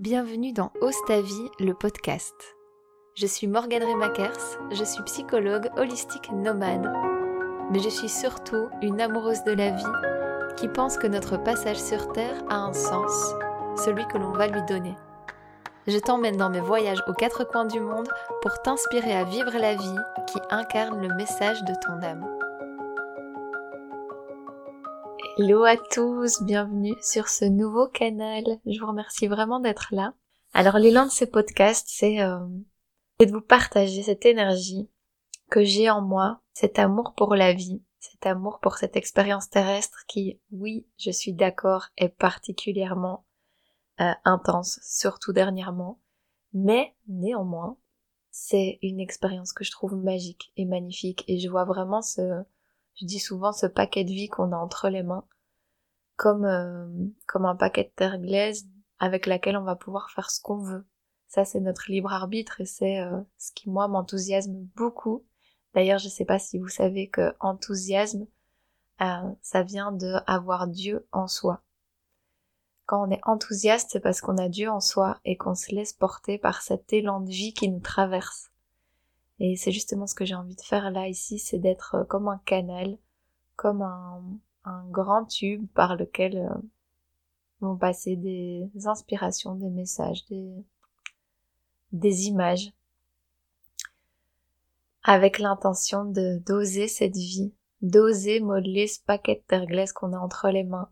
Bienvenue dans Ose vie, le podcast. Je suis Morgane Remakers, je suis psychologue holistique nomade. Mais je suis surtout une amoureuse de la vie qui pense que notre passage sur Terre a un sens, celui que l'on va lui donner. Je t'emmène dans mes voyages aux quatre coins du monde pour t'inspirer à vivre la vie qui incarne le message de ton âme. Hello à tous, bienvenue sur ce nouveau canal. Je vous remercie vraiment d'être là. Alors l'élan de ce podcast, c'est euh, de vous partager cette énergie que j'ai en moi, cet amour pour la vie, cet amour pour cette expérience terrestre qui, oui, je suis d'accord, est particulièrement euh, intense, surtout dernièrement. Mais néanmoins, c'est une expérience que je trouve magique et magnifique et je vois vraiment ce, je dis souvent ce paquet de vie qu'on a entre les mains comme euh, comme un paquet de terre glaise avec laquelle on va pouvoir faire ce qu'on veut. Ça c'est notre libre arbitre et c'est euh, ce qui moi m'enthousiasme beaucoup. D'ailleurs, je sais pas si vous savez que enthousiasme euh, ça vient de avoir Dieu en soi. Quand on est enthousiaste, c'est parce qu'on a Dieu en soi et qu'on se laisse porter par cet élan de vie qui nous traverse. Et c'est justement ce que j'ai envie de faire là ici, c'est d'être comme un canal, comme un, grand tube par lequel euh, vont passer des inspirations, des messages, des, des images, avec l'intention de d'oser cette vie, d'oser modeler ce paquet de terre glace qu'on a entre les mains,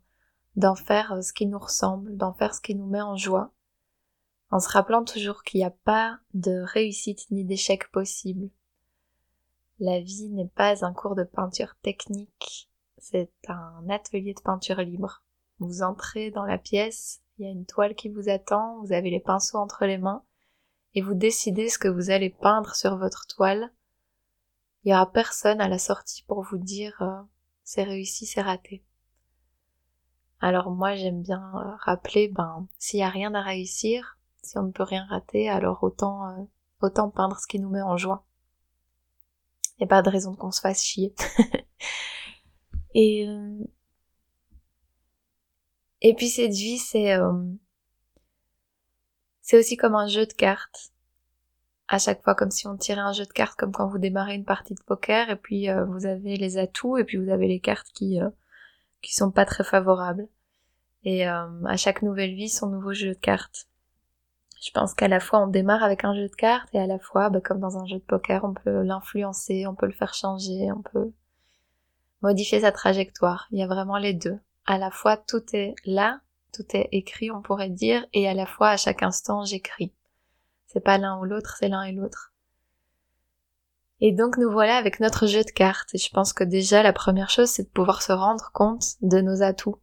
d'en faire euh, ce qui nous ressemble, d'en faire ce qui nous met en joie, en se rappelant toujours qu'il n'y a pas de réussite ni d'échec possible. La vie n'est pas un cours de peinture technique, c'est un atelier de peinture libre. Vous entrez dans la pièce, il y a une toile qui vous attend, vous avez les pinceaux entre les mains, et vous décidez ce que vous allez peindre sur votre toile. Il y aura personne à la sortie pour vous dire euh, c'est réussi, c'est raté. Alors moi j'aime bien euh, rappeler, ben s'il y a rien à réussir, si on ne peut rien rater, alors autant euh, autant peindre ce qui nous met en joie. Il n'y a pas de raison qu'on se fasse chier. Et, euh, et puis cette vie, c'est, euh, c'est aussi comme un jeu de cartes. À chaque fois, comme si on tirait un jeu de cartes, comme quand vous démarrez une partie de poker, et puis vous avez les atouts, et puis vous avez les cartes qui, qui sont pas très favorables. Et à chaque nouvelle vie, son nouveau jeu de cartes. Je pense qu'à la fois on démarre avec un jeu de cartes, et à la fois, bah, comme dans un jeu de poker, on peut l'influencer, on peut le faire changer, on peut modifier sa trajectoire. Il y a vraiment les deux. À la fois tout est là, tout est écrit, on pourrait dire, et à la fois à chaque instant j'écris. C'est pas l'un ou l'autre, c'est l'un et l'autre. Et donc nous voilà avec notre jeu de cartes. Et je pense que déjà la première chose c'est de pouvoir se rendre compte de nos atouts.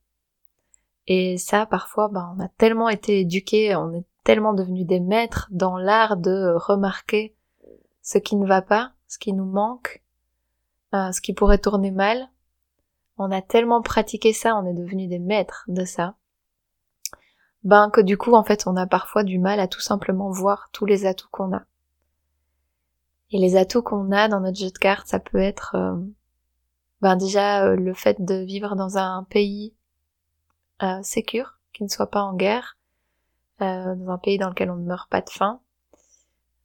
Et ça parfois ben, on a tellement été éduqués, on est tellement devenus des maîtres dans l'art de remarquer ce qui ne va pas, ce qui nous manque, euh, ce qui pourrait tourner mal. On a tellement pratiqué ça, on est devenu des maîtres de ça. Ben que du coup en fait on a parfois du mal à tout simplement voir tous les atouts qu'on a. Et les atouts qu'on a dans notre jeu de cartes, ça peut être euh, ben déjà euh, le fait de vivre dans un pays euh, qui ne soit pas en guerre, dans un pays dans lequel on ne meurt pas de faim,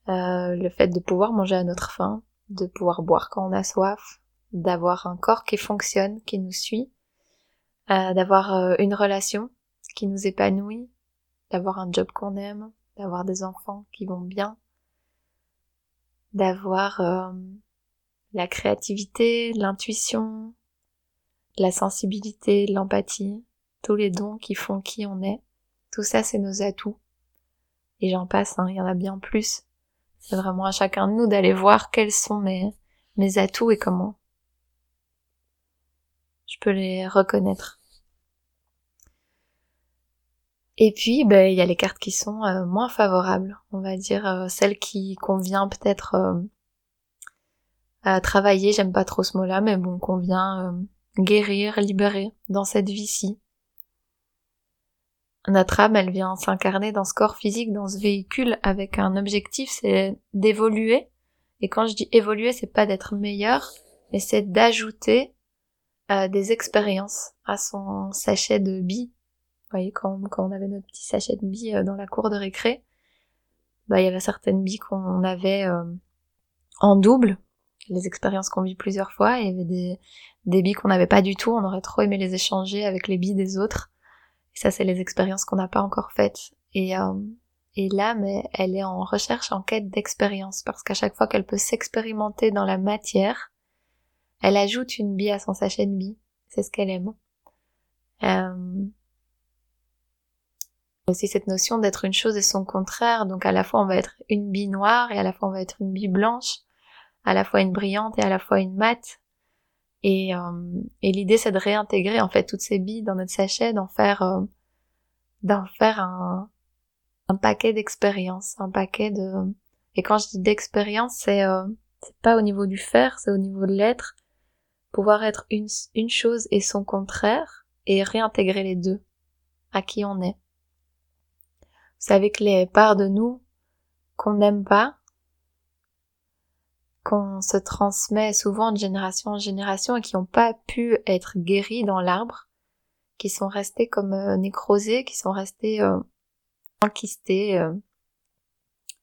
le fait de pouvoir manger à notre faim, de pouvoir boire quand on a soif, d'avoir un corps qui fonctionne, qui nous suit, euh, d'avoir euh, une relation qui nous épanouit, d'avoir un job qu'on aime, d'avoir des enfants qui vont bien, d'avoir euh, la créativité, l'intuition, la sensibilité, l'empathie, tous les dons qui font qui on est. Tout ça, c'est nos atouts. Et j'en passe, hein, il y en a bien plus. C'est vraiment à chacun de nous d'aller voir quels sont mes, mes atouts et comment je peux les reconnaître. Et puis, ben, il y a les cartes qui sont euh, moins favorables, on va dire euh, celles qui convient peut-être euh, à travailler, j'aime pas trop ce mot-là, mais bon, convient guérir, libérer dans cette vie-ci. Notre âme, elle vient s'incarner dans ce corps physique, dans ce véhicule, avec un objectif, c'est d'évoluer. Et quand je dis évoluer, c'est pas d'être meilleur, mais c'est d'ajouter euh, des expériences à son sachet de billes voyez, quand, quand on avait notre petit sachet de billes euh, dans la cour de récré, bah, il y avait certaines billes qu'on avait euh, en double, les expériences qu'on vit plusieurs fois, et il y avait des, des billes qu'on n'avait pas du tout, on aurait trop aimé les échanger avec les billes des autres. Ça, c'est les expériences qu'on n'a pas encore faites. Et, euh, et l'âme, elle est en recherche, en quête d'expérience, parce qu'à chaque fois qu'elle peut s'expérimenter dans la matière, elle ajoute une bille à son sachet de billes. C'est ce qu'elle aime. Euh... Aussi cette notion d'être une chose et son contraire, donc à la fois on va être une bille noire et à la fois on va être une bille blanche, à la fois une brillante et à la fois une mate. Et, euh, et l'idée c'est de réintégrer en fait toutes ces billes dans notre sachet, d'en faire euh, d'en faire un, un paquet d'expériences, un paquet de et quand je dis d'expérience c'est euh, pas au niveau du faire, c'est au niveau de l'être, pouvoir être une, une chose et son contraire et réintégrer les deux à qui on est. Vous savez que les parts de nous qu'on n'aime pas, qu'on se transmet souvent de génération en génération et qui n'ont pas pu être guéris dans l'arbre, qui sont restés comme euh, nécrosés, qui sont restés euh, enquistés euh,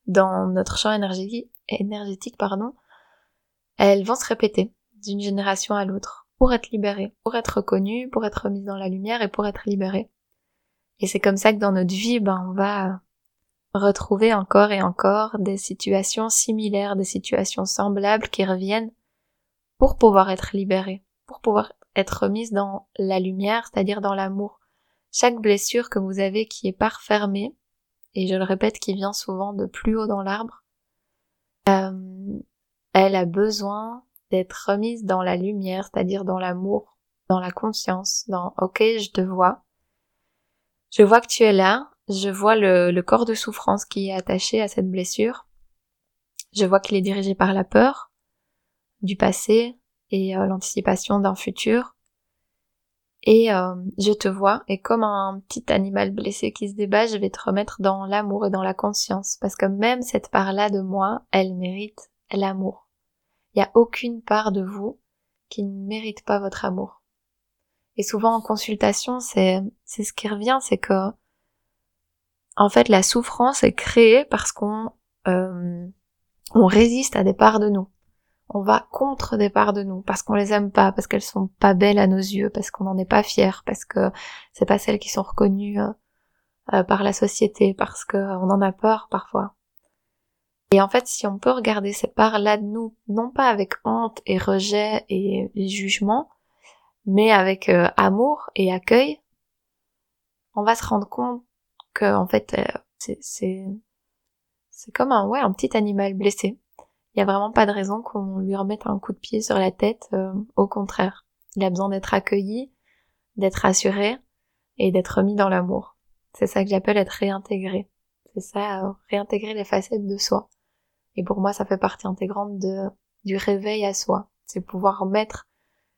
dans notre champ énergétique, énergétique, pardon, elles vont se répéter d'une génération à l'autre pour être libérées, pour être reconnues, pour être mises dans la lumière et pour être libérées. Et c'est comme ça que dans notre vie, ben, on va retrouver encore et encore des situations similaires, des situations semblables qui reviennent pour pouvoir être libérés, pour pouvoir être remise dans la lumière, c'est-à-dire dans l'amour. Chaque blessure que vous avez qui est pas refermée, et je le répète, qui vient souvent de plus haut dans l'arbre, euh, elle a besoin d'être remise dans la lumière, c'est-à-dire dans l'amour, dans la conscience, dans ok, je te vois, je vois que tu es là, je vois le, corps de souffrance qui est attaché à cette blessure. Je vois qu'il est dirigé par la peur du passé et euh, l'anticipation d'un futur. Et euh, je te vois, et comme un petit animal blessé qui se débat, je vais te remettre dans l'amour et dans la conscience, parce que même cette part-là de moi, elle mérite l'amour. Il n'y a aucune part de vous qui ne mérite pas votre amour. Et souvent en consultation, c'est c'est ce qui revient, c'est que en fait, la souffrance est créée parce qu'on euh, résiste à des parts de nous. On va contre des parts de nous parce qu'on les aime pas, parce qu'elles sont pas belles à nos yeux, parce qu'on n'en est pas fier, parce que c'est pas celles qui sont reconnues euh, euh, par la société, parce qu'on en a peur parfois. Et en fait, si on peut regarder ces parts-là de nous, non pas avec honte et rejet et, jugement, mais avec amour et accueil, on va se rendre compte que en fait euh, c'est c'est comme un ouais un petit animal blessé. Il y a vraiment pas de raison qu'on lui remette un coup de pied sur la tête. Euh, au contraire, il a besoin d'être accueilli, d'être rassuré et d'être mis dans l'amour. C'est ça que j'appelle être réintégré. C'est ça, euh, réintégrer les facettes de soi. Et pour moi, ça fait partie intégrante de du réveil à soi. C'est pouvoir mettre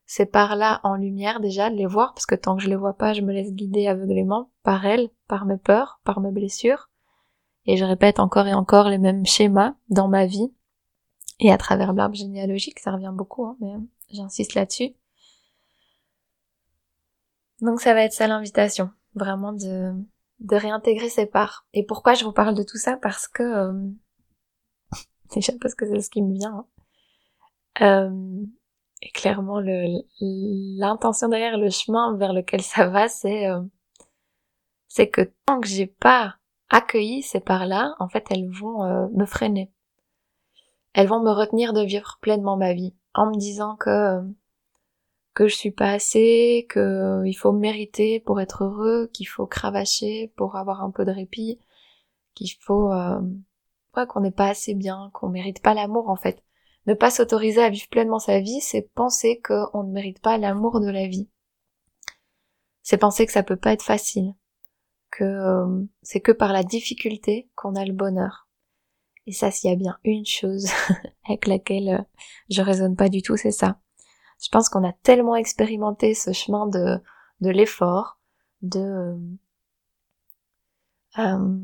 ces parts-là en lumière déjà, de les voir, parce que tant que je les vois pas, je me laisse guider aveuglément par elles, par mes peurs, par mes blessures. Et je répète encore et encore les mêmes schémas dans ma vie. Et à travers l'arbre généalogique, ça revient beaucoup, hein, mais j'insiste là-dessus. Donc ça va être ça l'invitation, vraiment de, de réintégrer ces parts. Et pourquoi je vous parle de tout ça? Parce que... Euh, déjà parce que c'est ce qui me vient. Hein. Euh, et clairement, l'intention derrière le chemin vers lequel ça va, c'est euh, c'est que tant que j'ai pas accueilli ces parts-là, en fait, elles vont euh, me freiner. Elles vont me retenir de vivre pleinement ma vie, en me disant que que je suis pas assez, que il faut mériter pour être heureux, qu'il faut cravacher pour avoir un peu de répit, qu'il faut euh, qu'on n'est pas assez bien, qu'on mérite pas l'amour en fait. Ne pas s'autoriser à vivre pleinement sa vie, c'est penser qu'on ne mérite pas l'amour de la vie. C'est penser que ça peut pas être facile, que euh, c'est que par la difficulté qu'on a le bonheur. Et ça, s'il y a bien une chose avec laquelle euh, je raisonne pas du tout, c'est ça. Je pense qu'on a tellement expérimenté ce chemin de, de l'effort, de euh,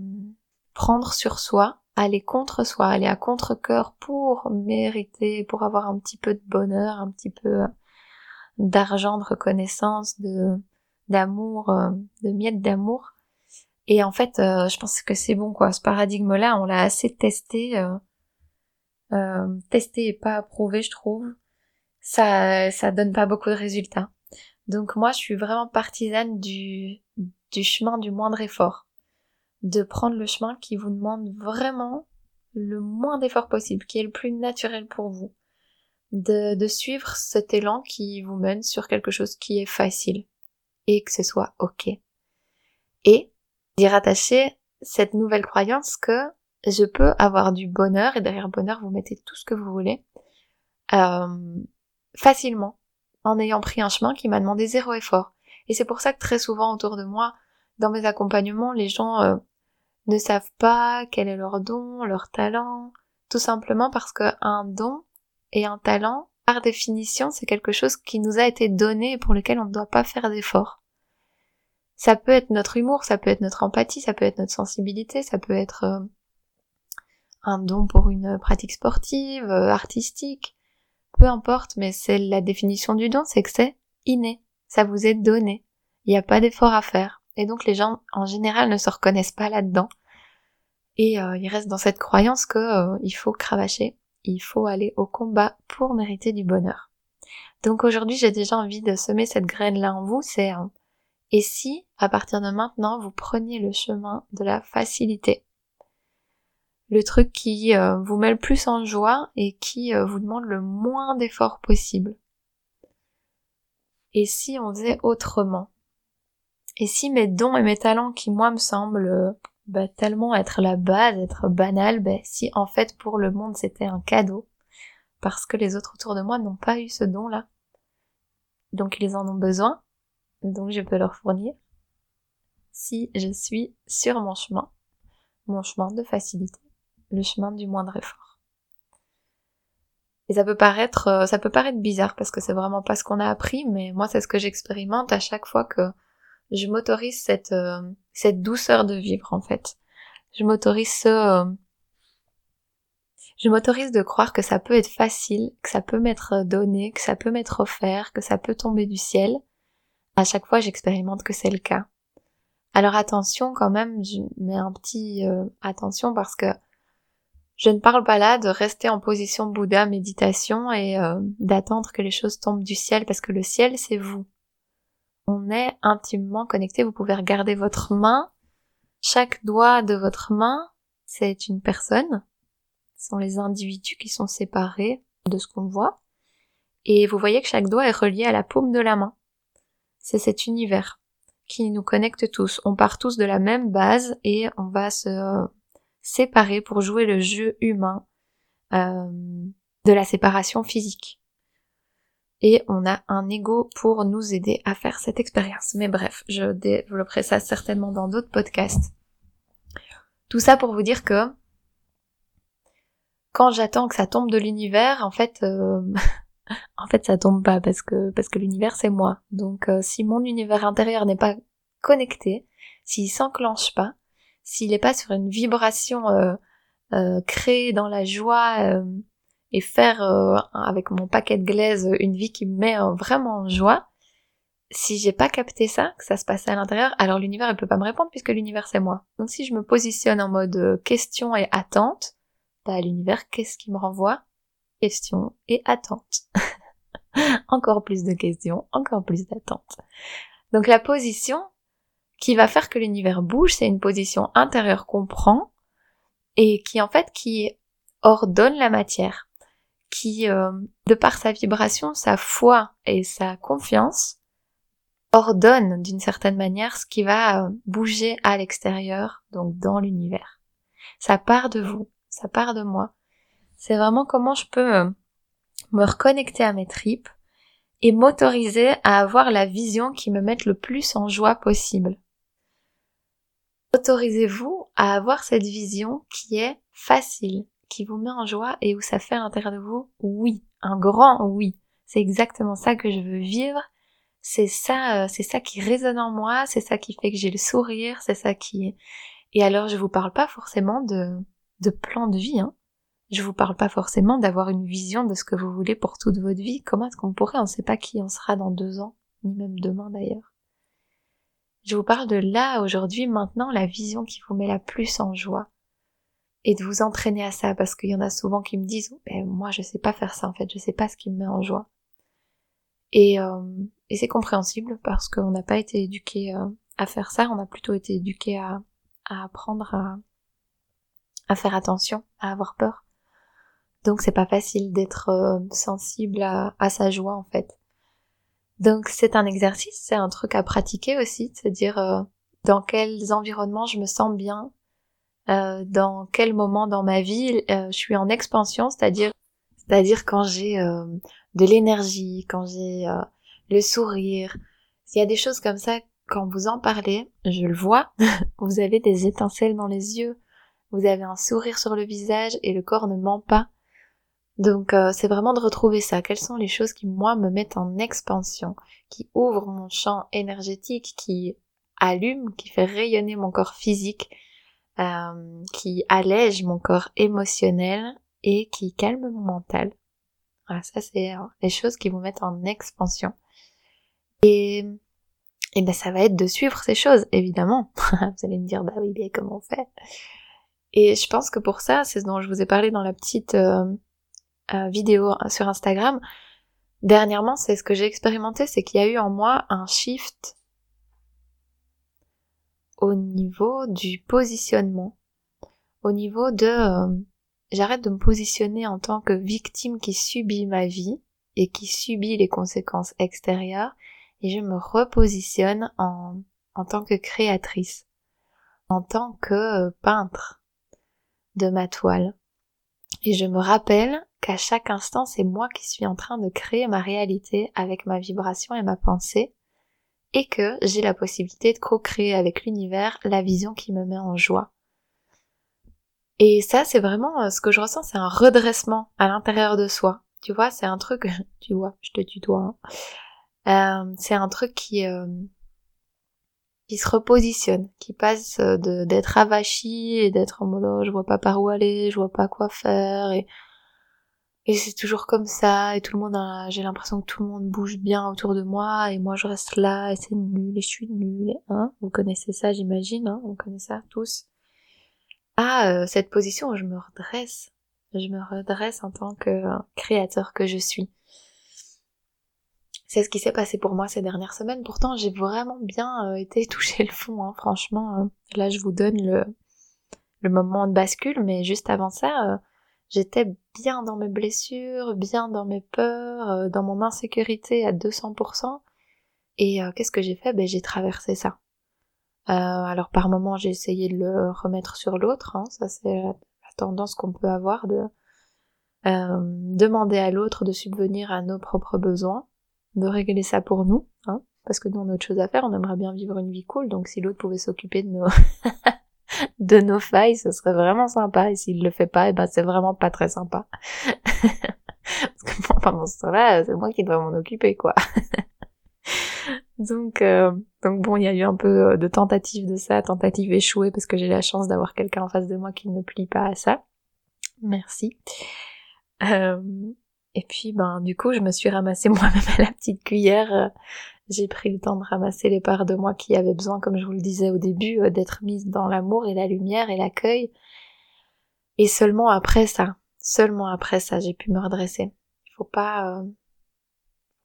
prendre sur soi, aller contre soi, aller à contre-cœur pour mériter, pour avoir un petit peu de bonheur, un petit peu euh, d'argent, de reconnaissance, de d'amour, euh, de miettes d'amour. Et en fait, euh, je pense que c'est bon quoi. Ce paradigme-là, on l'a assez testé, testé et pas approuvé, je trouve. Ça, ça donne pas beaucoup de résultats. Donc moi, je suis vraiment partisane du, du chemin du moindre effort. De prendre le chemin qui vous demande vraiment le moins d'effort possible, qui est le plus naturel pour vous. De, de suivre cet élan qui vous mène sur quelque chose qui est facile. Et que ce soit ok. Et d'y rattacher cette nouvelle croyance que je peux avoir du bonheur, et derrière bonheur vous mettez tout ce que vous voulez, euh, facilement, en ayant pris un chemin qui m'a demandé zéro effort. Et c'est pour ça que très souvent autour de moi, dans mes accompagnements, les gens euh, ne savent pas quel est leur don, leur talent, tout simplement parce qu'un don et un talent, par définition, c'est quelque chose qui nous a été donné et pour lequel on ne doit pas faire d'efforts. Ça peut être notre humour, ça peut être notre empathie, ça peut être notre sensibilité, ça peut être euh, un don pour une pratique sportive, euh, artistique, peu importe, mais c'est la définition du don, c'est que c'est inné, ça vous est donné, il n'y a pas d'effort à faire. Et donc les gens en général ne se reconnaissent pas là-dedans. Et euh, ils restent dans cette croyance que euh, faut cravacher, il faut aller au combat pour mériter du bonheur. Donc aujourd'hui j'ai déjà envie de semer cette graine-là en vous, c'est euh, et si à partir de maintenant vous preniez le chemin de la facilité le truc qui vous met le plus en joie et qui vous demande le moins d'efforts possible. Et si on faisait autrement? Et si mes dons et mes talents qui moi me semblent bah, tellement être la base, être banal, bah, si en fait pour le monde c'était un cadeau, parce que les autres autour de moi n'ont pas eu ce don-là. Donc ils en ont besoin, donc je peux leur fournir. Si je suis sur mon chemin, mon chemin de facilité, le chemin du moindre effort. Et ça peut paraître, euh, ça peut paraître bizarre parce que c'est vraiment pas ce qu'on a appris, mais moi c'est ce que j'expérimente à chaque fois que je m'autorise cette, euh, cette douceur de vivre en fait. Je m'autorise ce... Euh, je m'autorise de croire que ça peut être facile, que ça peut m'être donné, que ça peut m'être offert, que ça peut tomber du ciel. À chaque fois, j'expérimente que c'est le cas. Alors attention quand même, je mets un petit euh, attention parce que je ne parle pas là de rester en position Bouddha méditation et d'attendre que les choses tombent du ciel parce que le ciel c'est vous on est intimement connecté. Vous pouvez regarder votre main. Chaque doigt de votre main, c'est une personne. Ce sont les individus qui sont séparés de ce qu'on voit. Et vous voyez que chaque doigt est relié à la paume de la main. C'est cet univers qui nous connecte tous. On part tous de la même base et on va se séparer pour jouer le jeu humain euh, de la séparation physique et on a un ego pour nous aider à faire cette expérience. Mais bref, je développerai ça certainement dans d'autres podcasts. Tout ça pour vous dire que quand j'attends que ça tombe de l'univers, en fait, euh, en fait, ça tombe pas parce que parce que l'univers c'est moi. Donc, euh, si mon univers intérieur n'est pas connecté, s'il s'enclenche pas, s'il n'est pas sur une vibration euh, créée dans la joie et faire euh, avec mon paquet de glaise une vie qui me met euh, vraiment en joie, si j'ai pas capté ça, que ça se passe à l'intérieur, alors l'univers ne peut pas me répondre puisque l'univers c'est moi. Donc si je me positionne en mode euh, question et attente, bah l'univers qu'est-ce qui me renvoie? Question et attente. encore plus de questions, encore plus d'attentes. Donc la position qui va faire que l'univers bouge, c'est une position intérieure qu'on prend et qui en fait qui ordonne la matière qui, euh, de par sa vibration, sa foi et sa confiance, ordonne d'une certaine manière ce qui va euh, bouger à l'extérieur, donc dans l'univers. Ça part de vous, ça part de moi. C'est vraiment comment je peux euh, me reconnecter à mes tripes et m'autoriser à avoir la vision qui me mette le plus en joie possible. Autorisez-vous à avoir cette vision qui est facile, qui vous met en joie et où ça fait à l'intérieur de vous? Oui, un grand oui. C'est exactement ça que je veux vivre. C'est ça, euh, c'est ça qui résonne en moi, c'est ça qui fait que j'ai le sourire, c'est ça qui Et alors je vous parle pas forcément de, de plan de vie, hein. Je vous parle pas forcément d'avoir une vision de ce que vous voulez pour toute votre vie. Comment est-ce qu'on pourrait? On sait pas qui on sera dans deux ans, ni même demain d'ailleurs. Je vous parle de là, aujourd'hui, maintenant, la vision qui vous met la plus en joie. Et de vous entraîner à ça, parce qu'il y en a souvent qui me disent, ben, moi je sais pas faire ça en fait, je sais pas ce qui me met en joie. Et, euh, et c'est compréhensible parce qu'on n'a pas été éduqué euh, à faire ça, on a plutôt été éduqué à, apprendre à, faire attention, à avoir peur. Donc c'est pas facile d'être euh, sensible à, sa joie en fait. Donc c'est un exercice, c'est un truc à pratiquer aussi, c'est dire euh, dans quels environnements je me sens bien, euh, dans quel moment dans ma vie euh, je suis en expansion, c'est-à-dire c'est-à-dire quand j'ai de l'énergie, quand j'ai le sourire. Il y a des choses comme ça quand vous en parlez, je le vois, vous avez des étincelles dans les yeux, vous avez un sourire sur le visage et le corps ne ment pas. Donc euh, c'est vraiment de retrouver ça. Quelles sont les choses qui moi me mettent en expansion, qui ouvrent mon champ énergétique, qui allument, qui fait rayonner mon corps physique, euh, qui allège mon corps émotionnel et qui calme mon mental. Voilà, ça c'est euh, les choses qui vous mettent en expansion. Et, et ben ça va être de suivre ces choses, évidemment. vous allez me dire bah oui, bien comment on fait? Et je pense que pour ça, c'est ce dont je vous ai parlé dans la petite euh, vidéo sur Instagram, dernièrement, c'est ce que j'ai expérimenté, c'est qu'il y a eu en moi un shift au niveau du positionnement, au niveau de euh, j'arrête de me positionner en tant que victime qui subit ma vie et qui subit les conséquences extérieures et je me repositionne en, en tant que créatrice, en tant que euh, peintre de ma toile. Et je me rappelle qu'à chaque instant, c'est moi qui suis en train de créer ma réalité avec ma vibration et ma pensée, et que j'ai la possibilité de co-créer avec l'univers la vision qui me met en joie. Et ça, c'est vraiment euh, ce que je ressens, c'est un redressement à l'intérieur de soi. Tu vois, c'est un truc, tu vois, je te tutoie. Hein. Euh, c'est un truc qui euh, qui se repositionne, qui passe d'être avachi et d'être en mode oh, je vois pas par où aller, je vois pas quoi faire et et c'est toujours comme ça, et tout le monde a, j'ai l'impression que tout le monde bouge bien autour de moi, et moi je reste là, et c'est nul, et je suis nulle, hein. Vous connaissez ça, j'imagine, hein. On connaît ça tous. Ah, euh, cette position où je me redresse. Je me redresse en tant que créateur que je suis. C'est ce qui s'est passé pour moi ces dernières semaines. Pourtant, j'ai vraiment bien euh, été toucher le fond, hein. Franchement, euh, là, je vous donne le moment de bascule, mais juste avant ça, J'étais bien dans mes blessures, bien dans mes peurs, euh, dans mon insécurité à 200%. Et euh, qu'est-ce que j'ai fait? Ben j'ai traversé ça. Euh, alors par moments j'ai essayé de le remettre sur l'autre, hein, ça c'est la, tendance qu'on peut avoir de demander à l'autre de subvenir à nos propres besoins, de régler ça pour nous, hein, parce que nous on a autre chose à faire, on aimerait bien vivre une vie cool, donc si l'autre pouvait s'occuper de nos de nos failles, ce serait vraiment sympa. Et s'il le fait pas, et eh ben c'est vraiment pas très sympa. Parce que pendant ce temps-là, c'est moi qui dois m'en occuper, quoi. donc, euh, donc bon, il y a eu un peu euh, de tentatives de ça, tentatives échouées, parce que j'ai la chance d'avoir quelqu'un en face de moi qui ne plie pas à ça. Merci. Euh, et puis, ben, du coup, je me suis ramassée moi-même à la petite cuillère j'ai pris le temps de ramasser les parts de moi qui avaient besoin, comme je vous le disais au début, euh, d'être mises dans l'amour et la lumière et l'accueil. Et seulement après ça, seulement après ça, j'ai pu me redresser. Il faut pas, euh,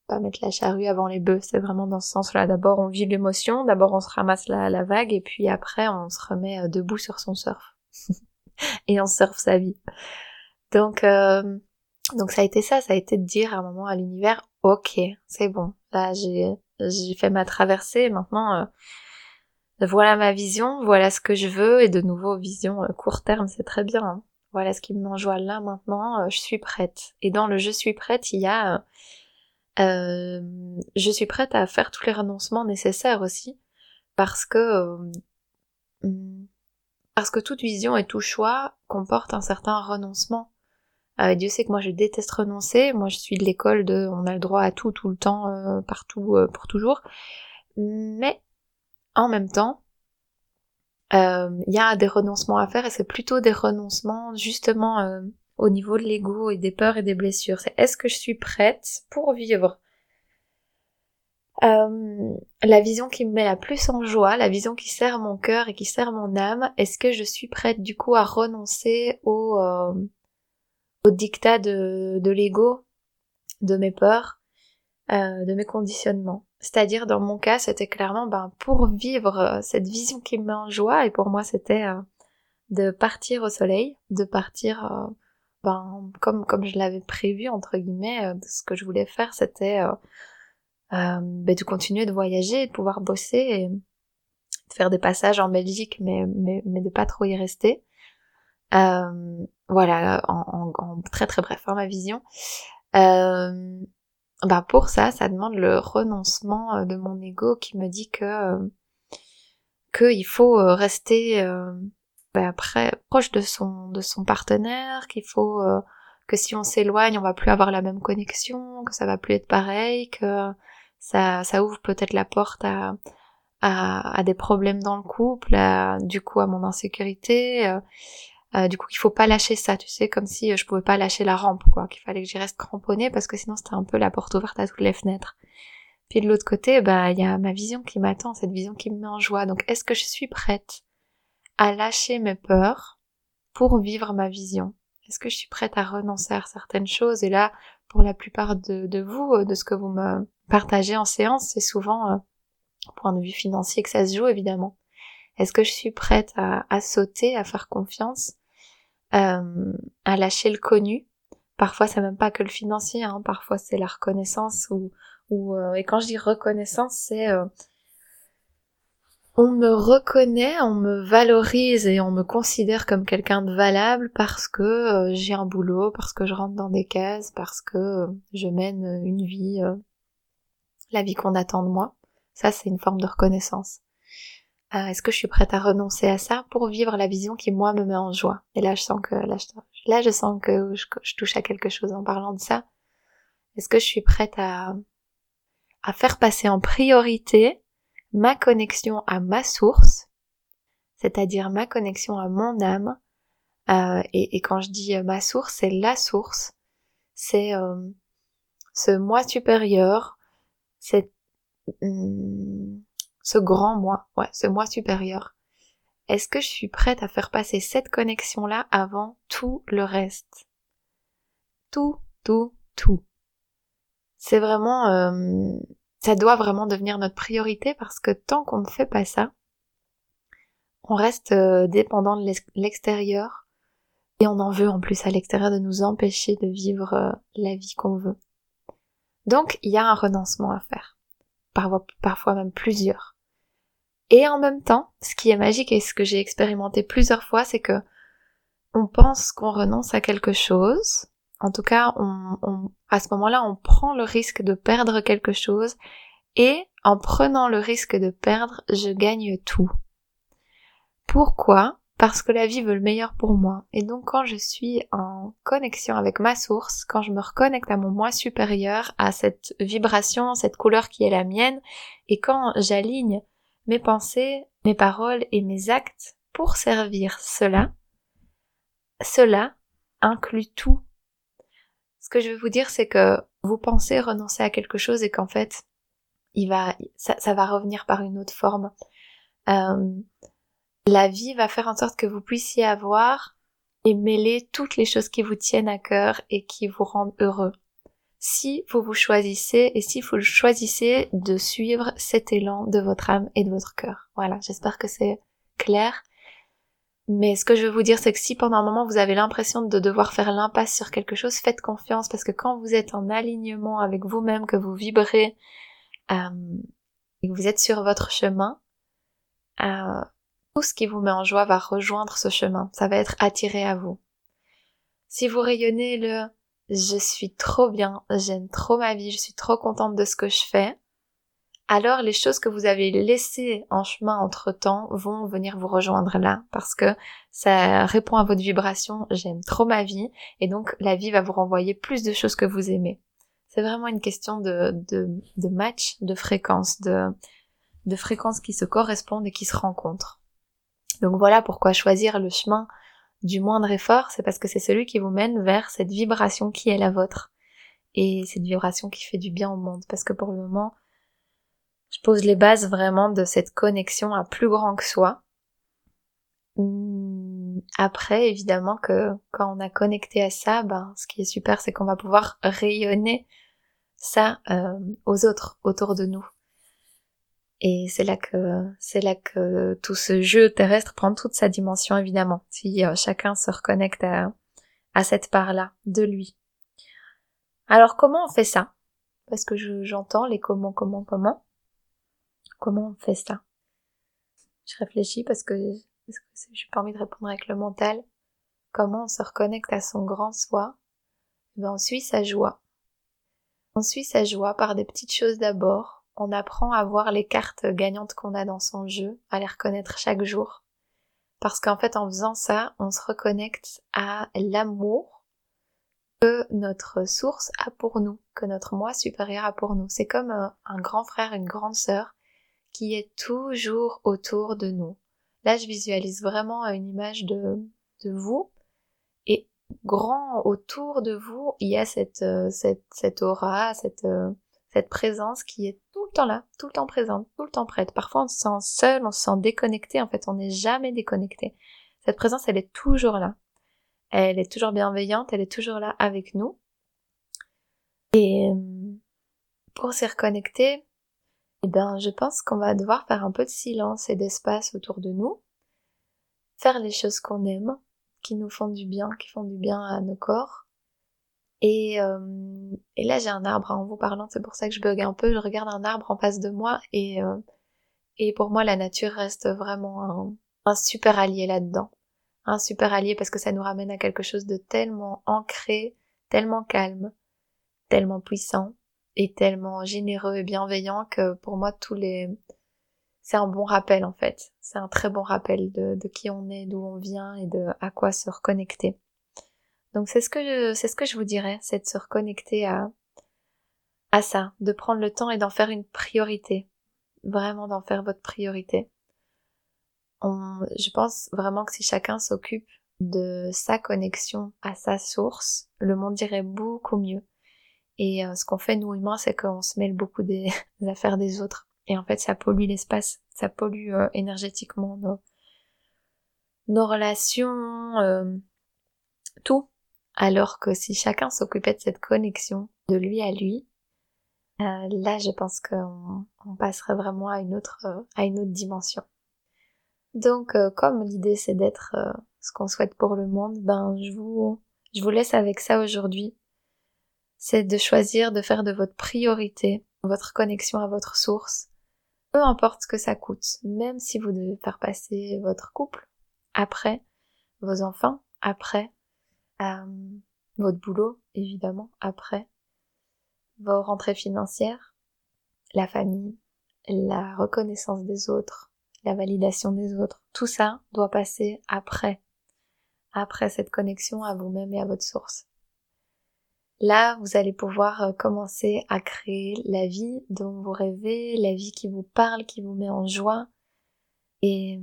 pas mettre la charrue avant les bœufs. C'est vraiment dans ce sens-là. D'abord, on vit l'émotion, d'abord on se ramasse la, la vague, et puis après, on se remet euh, debout sur son surf. et on surfe sa vie. Donc, donc ça a été ça, ça a été de dire à un moment à l'univers, ok, c'est bon, là j'ai j'ai fait ma traversée, maintenant euh, voilà ma vision, voilà ce que je veux, et de nouveau vision euh, court terme, c'est très bien. Hein. Voilà ce qui me joie là maintenant, euh, je suis prête. Et dans le je suis prête, il y a je suis prête à faire tous les renoncements nécessaires aussi, parce que hmm, parce que toute vision et tout choix comporte un certain renoncement. Euh, Dieu sait que moi je déteste renoncer, moi je suis de l'école de on a le droit à tout tout le temps, euh, partout, euh, pour toujours. Mais en même temps, il y a des renoncements à faire et c'est plutôt des renoncements justement au niveau de l'ego et des peurs et des blessures. C'est est-ce que je suis prête pour vivre? La vision qui me met la plus en joie, la vision qui sert mon cœur et qui sert mon âme, est-ce que je suis prête du coup à renoncer au, au dictat de, l'ego, de mes peurs, euh, de mes conditionnements C'est-à-dire dans mon cas, c'était clairement ben, pour vivre euh, cette vision qui me met en joie, et pour moi c'était euh, de partir au soleil, de partir ben, comme, comme je l'avais prévu, entre guillemets, de ce que je voulais faire, c'était ben, de continuer de voyager, de pouvoir bosser et de faire des passages en Belgique, mais, mais, mais de pas trop y rester. Euh, voilà, en, en, très très bref, hein, ma vision. Euh, bah pour ça, ça demande le renoncement euh, de mon ego qui me dit que euh, qu'il faut rester après proche de son de son partenaire, qu'il faut que si on s'éloigne, on va plus avoir la même connexion, que ça va plus être pareil, que ça, ça ouvre peut-être la porte à, à, des problèmes dans le couple, du coup à mon insécurité. Euh, du coup, il faut pas lâcher ça, tu sais, comme si euh, je pouvais pas lâcher la rampe, quoi, qu'il fallait que j'y reste cramponnée parce que sinon c'était un peu la porte ouverte à toutes les fenêtres. Puis de l'autre côté, bah il y a ma vision qui m'attend, cette vision qui me met en joie. Donc est-ce que je suis prête à lâcher mes peurs pour vivre ma vision? Est-ce que je suis prête à renoncer à certaines choses? Et là, pour la plupart de, vous, de ce que vous me partager en séance, c'est souvent, euh, point de vue financier, que ça se joue évidemment. Est-ce que je suis prête à, à sauter, à faire confiance, euh, à lâcher le connu Parfois, c'est même pas que le financier, hein, parfois c'est la reconnaissance ou, euh, et quand je dis reconnaissance, c'est euh, on me reconnaît, on me valorise et on me considère comme quelqu'un de valable parce que euh, j'ai un boulot, parce que je rentre dans des cases, parce que je mène une vie la vie qu'on attend de moi. Ça, c'est une forme de reconnaissance. Euh, Est-ce que je suis prête à renoncer à ça pour vivre la vision qui moi me met en joie? Et là, je sens que là, je, sens que je, touche à quelque chose en parlant de ça. Est-ce que je suis prête à à faire passer en priorité ma connexion à ma source, c'est-à-dire ma connexion à mon âme? Euh, et, quand je dis euh, ma source, c'est la source, c'est euh, ce moi supérieur cette, hmm, ce grand moi, ouais, ce moi supérieur. Est-ce que je suis prête à faire passer cette connexion-là avant tout le reste? Tout, tout, tout. C'est vraiment, euh, ça doit vraiment devenir notre priorité parce que tant qu'on ne fait pas ça, on reste euh, dépendant de l'extérieur et on en veut en plus à l'extérieur de nous empêcher de vivre euh, la vie qu'on veut. Donc il y a un renoncement à faire. Parfois, parfois même plusieurs. Et en même temps, ce qui est magique et ce que j'ai expérimenté plusieurs fois, c'est que on pense qu'on renonce à quelque chose. En tout cas, on, on, à ce moment-là, on prend le risque de perdre quelque chose. Et en prenant le risque de perdre, je gagne tout. Pourquoi? Parce que la vie veut le meilleur pour moi. Et donc quand je suis en connexion avec ma source, quand je me reconnecte à mon moi supérieur, à cette vibration, cette couleur qui est la mienne, et quand j'aligne mes pensées, mes paroles et mes actes pour servir cela, cela inclut tout. Ce que je veux vous dire, c'est que vous pensez renoncer à quelque chose et qu'en fait, ça, va revenir par une autre forme. Euh, la vie va faire en sorte que vous puissiez avoir et mêler toutes les choses qui vous tiennent à cœur et qui vous rendent heureux. Si vous vous choisissez et si vous choisissez de suivre cet élan de votre âme et de votre cœur. Voilà, j'espère que c'est clair. Mais ce que je veux vous dire, c'est que si pendant un moment vous avez l'impression de devoir faire l'impasse sur quelque chose, faites confiance parce que quand vous êtes en alignement avec vous-même, que vous vibrez euh, et que vous êtes sur votre chemin, euh, tout ce qui vous met en joie va rejoindre ce chemin, ça va être attiré à vous. Si vous rayonnez le je suis trop bien, j'aime trop ma vie, je suis trop contente de ce que je fais, alors les choses que vous avez laissées en chemin entre temps vont venir vous rejoindre là parce que ça répond à votre vibration, j'aime trop ma vie et donc la vie va vous renvoyer plus de choses que vous aimez. C'est vraiment une question de, match, de fréquence, de, de fréquences qui se correspondent et qui se rencontrent. Donc voilà pourquoi choisir le chemin du moindre effort, c'est parce que c'est celui qui vous mène vers cette vibration qui est la vôtre. Et cette vibration qui fait du bien au monde. Parce que pour le moment, Je pose les bases vraiment de cette connexion à plus grand que soi. Hum, après, évidemment que quand on a connecté à ça, ben, ce qui est super, c'est qu'on va pouvoir rayonner ça euh, aux autres autour de nous. Et c'est là que c'est là que tout ce jeu terrestre prend toute sa dimension évidemment. Si euh, chacun se reconnecte à, à cette part-là de lui. Alors comment on fait ça? Parce que j'entends les comment, comment, comment. Comment on fait ça? Je réfléchis parce que, parce que j'ai pas envie de répondre avec le mental. Comment on se reconnecte à son grand soi? Ben, On suit sa joie. On suit sa joie par des petites choses d'abord. On apprend à voir les cartes gagnantes qu'on a dans son jeu, à les reconnaître chaque jour. Parce qu'en fait, en faisant ça, on se reconnecte à l'amour que notre source a pour nous, que notre moi supérieur a pour nous. C'est comme un, grand frère, une grande sœur qui est toujours autour de nous. Là, je visualise vraiment une image de, de vous et grand autour de vous, il y a cette, euh, aura, cette, euh, cette présence qui est tout le temps là, tout le temps présente, tout le temps prête. Parfois on se sent seul, on se sent déconnecté, en fait on n'est jamais déconnecté. Cette présence, elle est toujours là. Elle est toujours bienveillante, elle est toujours là avec nous. Et euh, pour s'y reconnecter, eh ben, je pense qu'on va devoir faire un peu de silence et d'espace autour de nous, faire les choses qu'on aime, qui nous font du bien, qui font du bien à nos corps, et, euh, et là, j'ai un arbre en vous parlant, c'est pour ça que je bug un peu. Je regarde un arbre en face de moi et, euh, pour moi, la nature reste vraiment un, un super allié là-dedans. Un super allié parce que ça nous ramène à quelque chose de tellement ancré, tellement calme, tellement puissant et tellement généreux et bienveillant que pour moi, tous les... C'est un bon rappel en fait. C'est un très bon rappel de, de qui on est, d'où on vient et de à quoi se reconnecter. Donc c'est ce que je, c'est ce que je vous dirais, c'est de se reconnecter à, à ça, de prendre le temps et d'en faire une priorité. Vraiment d'en faire votre priorité. je pense vraiment que si chacun s'occupe de sa connexion à sa source, le monde irait beaucoup mieux. Et euh, ce qu'on fait nous humains, c'est qu'on se mêle beaucoup des, affaires des autres. Et en fait, ça pollue l'espace, ça pollue euh, énergétiquement nos, nos relations, euh, tout. Alors que si chacun s'occupait de cette connexion de lui à lui, euh, là je pense qu'on passerait vraiment à une autre euh, à une autre dimension. Donc euh, comme l'idée c'est d'être ce qu'on souhaite pour le monde, ben je vous je vous laisse avec ça aujourd'hui. C'est de choisir de faire de votre priorité votre connexion à votre source, peu importe ce que ça coûte, même si vous devez faire passer votre couple après, vos enfants après, votre boulot, évidemment, après, vos rentrées financières, la famille, la reconnaissance des autres, la validation des autres, tout ça doit passer après, après cette connexion à vous-même et à votre source. Là, vous allez pouvoir euh, commencer à créer la vie dont vous rêvez, la vie qui vous parle, qui vous met en joie. Et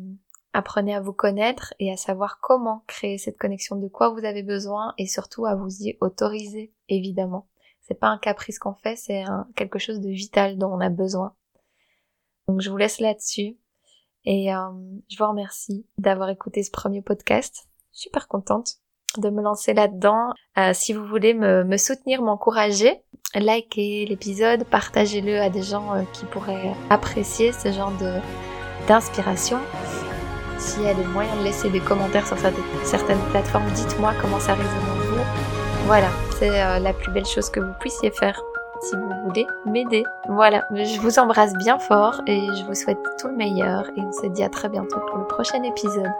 Apprenez à vous connaître et à savoir comment créer cette connexion, de quoi vous avez besoin et surtout à vous y autoriser, évidemment. C'est pas un caprice qu'on fait, c'est quelque chose de vital dont on a besoin. Donc je vous laisse là-dessus et euh, je vous remercie d'avoir écouté ce premier podcast. Super contente de me lancer là-dedans. Euh, si vous voulez me, soutenir, m'encourager, likez l'épisode, partagez-le à des gens euh, qui pourraient apprécier ce genre d'inspiration. S'il y a des moyens de laisser des commentaires sur certaines plateformes, dites-moi comment ça résonne en vous. Voilà, c'est euh, la plus belle chose que vous puissiez faire si vous voulez m'aider. Voilà, je vous embrasse bien fort et je vous souhaite tout le meilleur et on se dit à très bientôt pour le prochain épisode.